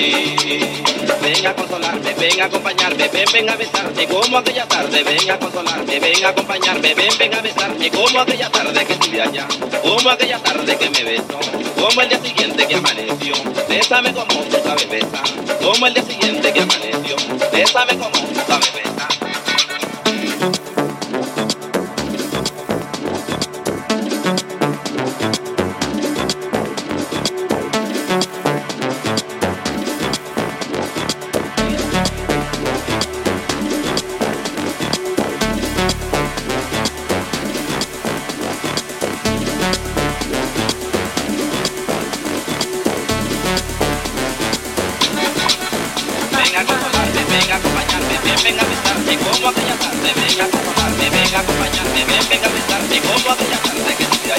Ven a consolarme, ven a acompañarme, ven, ven a besarme como aquella tarde, ven a consolarme, ven a acompañarme, ven, ven a besarme como aquella tarde que estuve allá, como aquella tarde que me besó, como el día siguiente que amaneció, bésame como tú sabes besar, como el día siguiente que amaneció, bésame como tú sabes besar. como adelantarte, venga a acompañarme, venga a acompañarme, ven, venga a besarme, como adelantarte que estoy